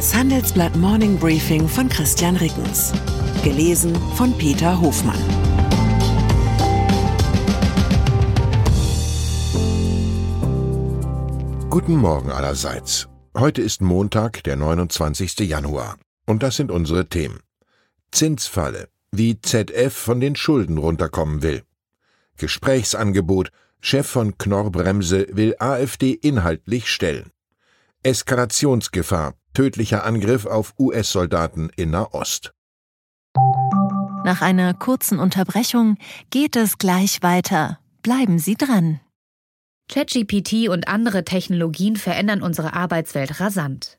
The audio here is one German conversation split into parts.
Das Handelsblatt Morning Briefing von Christian Rickens. Gelesen von Peter Hofmann. Guten Morgen allerseits. Heute ist Montag, der 29. Januar. Und das sind unsere Themen. Zinsfalle, wie ZF von den Schulden runterkommen will. Gesprächsangebot, Chef von Knorr-Bremse will AfD inhaltlich stellen. Eskalationsgefahr, tödlicher Angriff auf US-Soldaten in Nahost. Nach einer kurzen Unterbrechung geht es gleich weiter. Bleiben Sie dran. ChatGPT und andere Technologien verändern unsere Arbeitswelt rasant.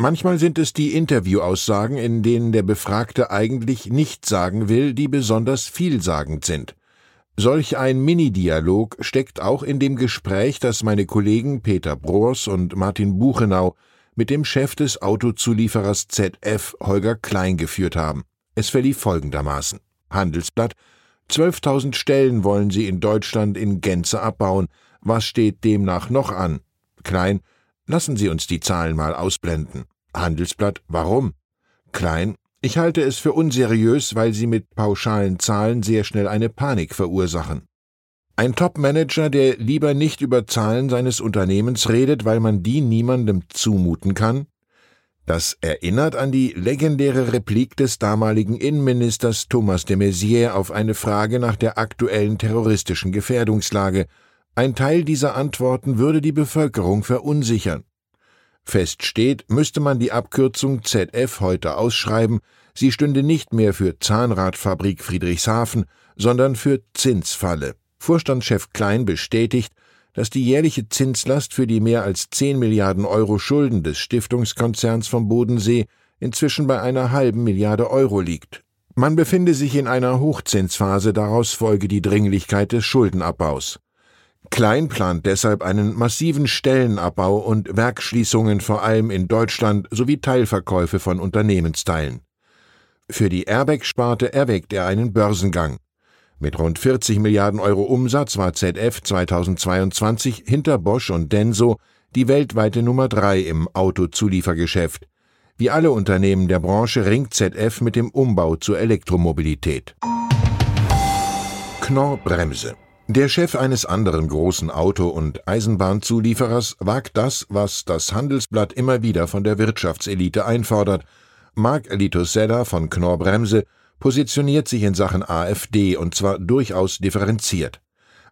Manchmal sind es die Interviewaussagen, in denen der Befragte eigentlich nicht sagen will, die besonders vielsagend sind. Solch ein Mini-Dialog steckt auch in dem Gespräch, das meine Kollegen Peter Broers und Martin Buchenau mit dem Chef des Autozulieferers ZF Holger Klein geführt haben. Es verlief folgendermaßen. Handelsblatt 12.000 Stellen wollen sie in Deutschland in Gänze abbauen. Was steht demnach noch an? Klein Lassen Sie uns die Zahlen mal ausblenden. Handelsblatt, warum? Klein, ich halte es für unseriös, weil Sie mit pauschalen Zahlen sehr schnell eine Panik verursachen. Ein Top-Manager, der lieber nicht über Zahlen seines Unternehmens redet, weil man die niemandem zumuten kann? Das erinnert an die legendäre Replik des damaligen Innenministers Thomas de Maizière auf eine Frage nach der aktuellen terroristischen Gefährdungslage ein Teil dieser Antworten würde die Bevölkerung verunsichern. Fest steht, müsste man die Abkürzung ZF heute ausschreiben, sie stünde nicht mehr für Zahnradfabrik Friedrichshafen, sondern für Zinsfalle. Vorstandschef Klein bestätigt, dass die jährliche Zinslast für die mehr als 10 Milliarden Euro Schulden des Stiftungskonzerns vom Bodensee inzwischen bei einer halben Milliarde Euro liegt. Man befinde sich in einer Hochzinsphase, daraus folge die Dringlichkeit des Schuldenabbaus. Klein plant deshalb einen massiven Stellenabbau und Werkschließungen vor allem in Deutschland sowie Teilverkäufe von Unternehmensteilen. Für die Airbag-Sparte erwägt er einen Börsengang. Mit rund 40 Milliarden Euro Umsatz war ZF 2022 hinter Bosch und Denso die weltweite Nummer drei im Autozuliefergeschäft. Wie alle Unternehmen der Branche ringt ZF mit dem Umbau zur Elektromobilität. Knorr Bremse der Chef eines anderen großen Auto- und Eisenbahnzulieferers wagt das, was das Handelsblatt immer wieder von der Wirtschaftselite einfordert. Mark Litosella von Knorr Bremse positioniert sich in Sachen AfD und zwar durchaus differenziert.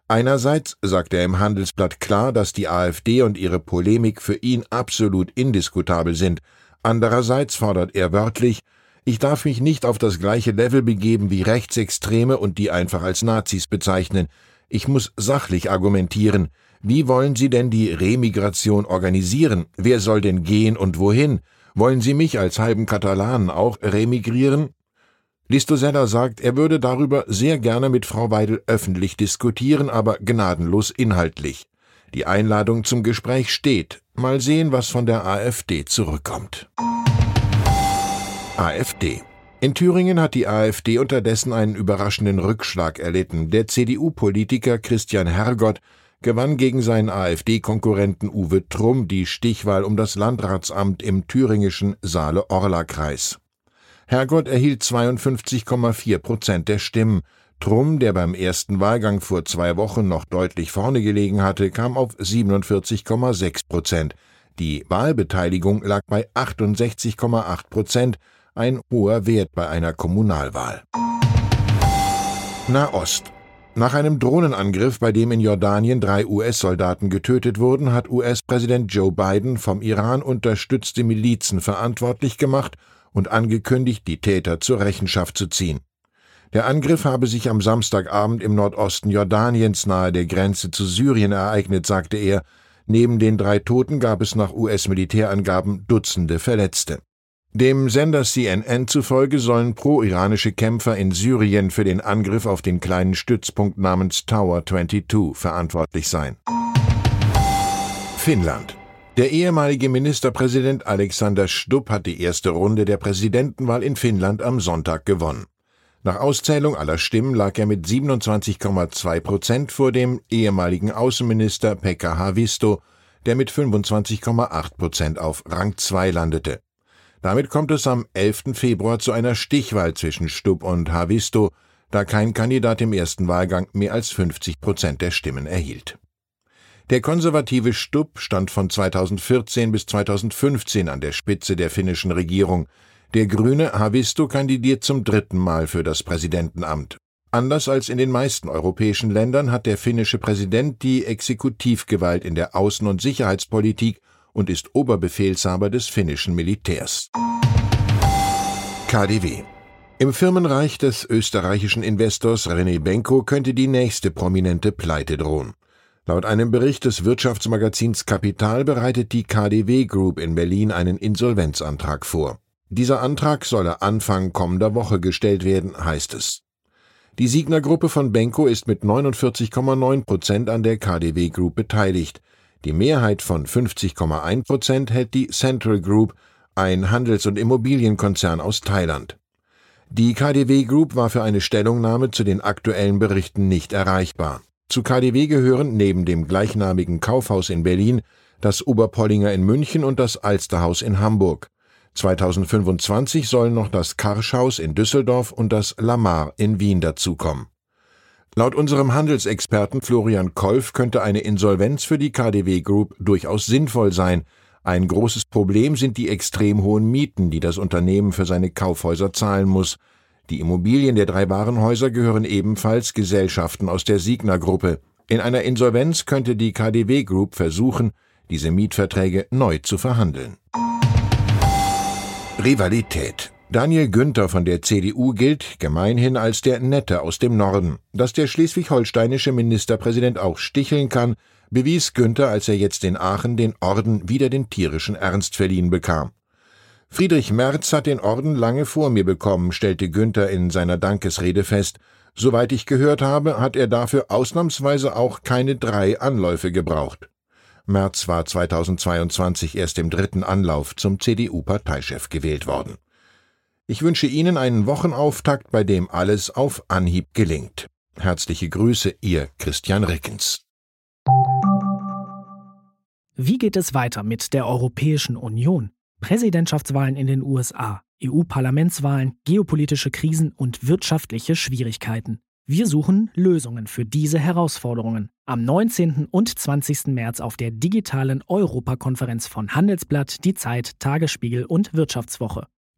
Einerseits sagt er im Handelsblatt klar, dass die AfD und ihre Polemik für ihn absolut indiskutabel sind. Andererseits fordert er wörtlich, ich darf mich nicht auf das gleiche Level begeben wie Rechtsextreme und die einfach als Nazis bezeichnen. Ich muss sachlich argumentieren. Wie wollen Sie denn die Remigration organisieren? Wer soll denn gehen und wohin? Wollen Sie mich als halben Katalanen auch remigrieren? Listosella sagt, er würde darüber sehr gerne mit Frau Weidel öffentlich diskutieren, aber gnadenlos inhaltlich. Die Einladung zum Gespräch steht. Mal sehen, was von der AfD zurückkommt. AfD in Thüringen hat die AfD unterdessen einen überraschenden Rückschlag erlitten. Der CDU-Politiker Christian Hergott gewann gegen seinen AfD-Konkurrenten Uwe Trumm die Stichwahl um das Landratsamt im thüringischen Saale-Orla-Kreis. Hergott erhielt 52,4 Prozent der Stimmen. Trumm, der beim ersten Wahlgang vor zwei Wochen noch deutlich vorne gelegen hatte, kam auf 47,6 Prozent. Die Wahlbeteiligung lag bei 68,8 Prozent, ein hoher Wert bei einer Kommunalwahl. Nahost. Nach einem Drohnenangriff, bei dem in Jordanien drei US-Soldaten getötet wurden, hat US-Präsident Joe Biden vom Iran unterstützte Milizen verantwortlich gemacht und angekündigt, die Täter zur Rechenschaft zu ziehen. Der Angriff habe sich am Samstagabend im Nordosten Jordaniens nahe der Grenze zu Syrien ereignet, sagte er. Neben den drei Toten gab es nach US-Militärangaben Dutzende Verletzte. Dem Sender CNN zufolge sollen pro-iranische Kämpfer in Syrien für den Angriff auf den kleinen Stützpunkt namens Tower 22 verantwortlich sein. Finnland. Der ehemalige Ministerpräsident Alexander Stubb hat die erste Runde der Präsidentenwahl in Finnland am Sonntag gewonnen. Nach Auszählung aller Stimmen lag er mit 27,2 Prozent vor dem ehemaligen Außenminister Pekka Havisto, der mit 25,8 Prozent auf Rang 2 landete. Damit kommt es am 11. Februar zu einer Stichwahl zwischen Stubb und Havisto, da kein Kandidat im ersten Wahlgang mehr als 50 Prozent der Stimmen erhielt. Der konservative Stubb stand von 2014 bis 2015 an der Spitze der finnischen Regierung. Der grüne Havisto kandidiert zum dritten Mal für das Präsidentenamt. Anders als in den meisten europäischen Ländern hat der finnische Präsident die Exekutivgewalt in der Außen- und Sicherheitspolitik und ist Oberbefehlshaber des finnischen Militärs. KDW im Firmenreich des österreichischen Investors René Benko könnte die nächste prominente Pleite drohen. Laut einem Bericht des Wirtschaftsmagazins Kapital bereitet die KDW Group in Berlin einen Insolvenzantrag vor. Dieser Antrag solle Anfang kommender Woche gestellt werden, heißt es. Die Siegner Gruppe von Benko ist mit 49,9 Prozent an der KDW Group beteiligt. Die Mehrheit von 50,1 Prozent hält die Central Group, ein Handels- und Immobilienkonzern aus Thailand. Die KDW Group war für eine Stellungnahme zu den aktuellen Berichten nicht erreichbar. Zu KDW gehören neben dem gleichnamigen Kaufhaus in Berlin das Oberpollinger in München und das Alsterhaus in Hamburg. 2025 sollen noch das Karschhaus in Düsseldorf und das Lamar in Wien dazukommen. Laut unserem Handelsexperten Florian Kolf könnte eine Insolvenz für die KDW Group durchaus sinnvoll sein. Ein großes Problem sind die extrem hohen Mieten, die das Unternehmen für seine Kaufhäuser zahlen muss. Die Immobilien der drei Warenhäuser gehören ebenfalls Gesellschaften aus der Signa Gruppe. In einer Insolvenz könnte die KDW Group versuchen, diese Mietverträge neu zu verhandeln. Rivalität Daniel Günther von der CDU gilt gemeinhin als der Nette aus dem Norden. Dass der schleswig-holsteinische Ministerpräsident auch sticheln kann, bewies Günther, als er jetzt in Aachen den Orden wieder den tierischen Ernst verliehen bekam. Friedrich Merz hat den Orden lange vor mir bekommen, stellte Günther in seiner Dankesrede fest. Soweit ich gehört habe, hat er dafür ausnahmsweise auch keine drei Anläufe gebraucht. Merz war 2022 erst im dritten Anlauf zum CDU-Parteichef gewählt worden. Ich wünsche Ihnen einen Wochenauftakt, bei dem alles auf Anhieb gelingt. Herzliche Grüße, Ihr Christian Rickens. Wie geht es weiter mit der Europäischen Union? Präsidentschaftswahlen in den USA, EU-Parlamentswahlen, geopolitische Krisen und wirtschaftliche Schwierigkeiten. Wir suchen Lösungen für diese Herausforderungen. Am 19. und 20. März auf der digitalen Europakonferenz von Handelsblatt, Die Zeit, Tagesspiegel und Wirtschaftswoche.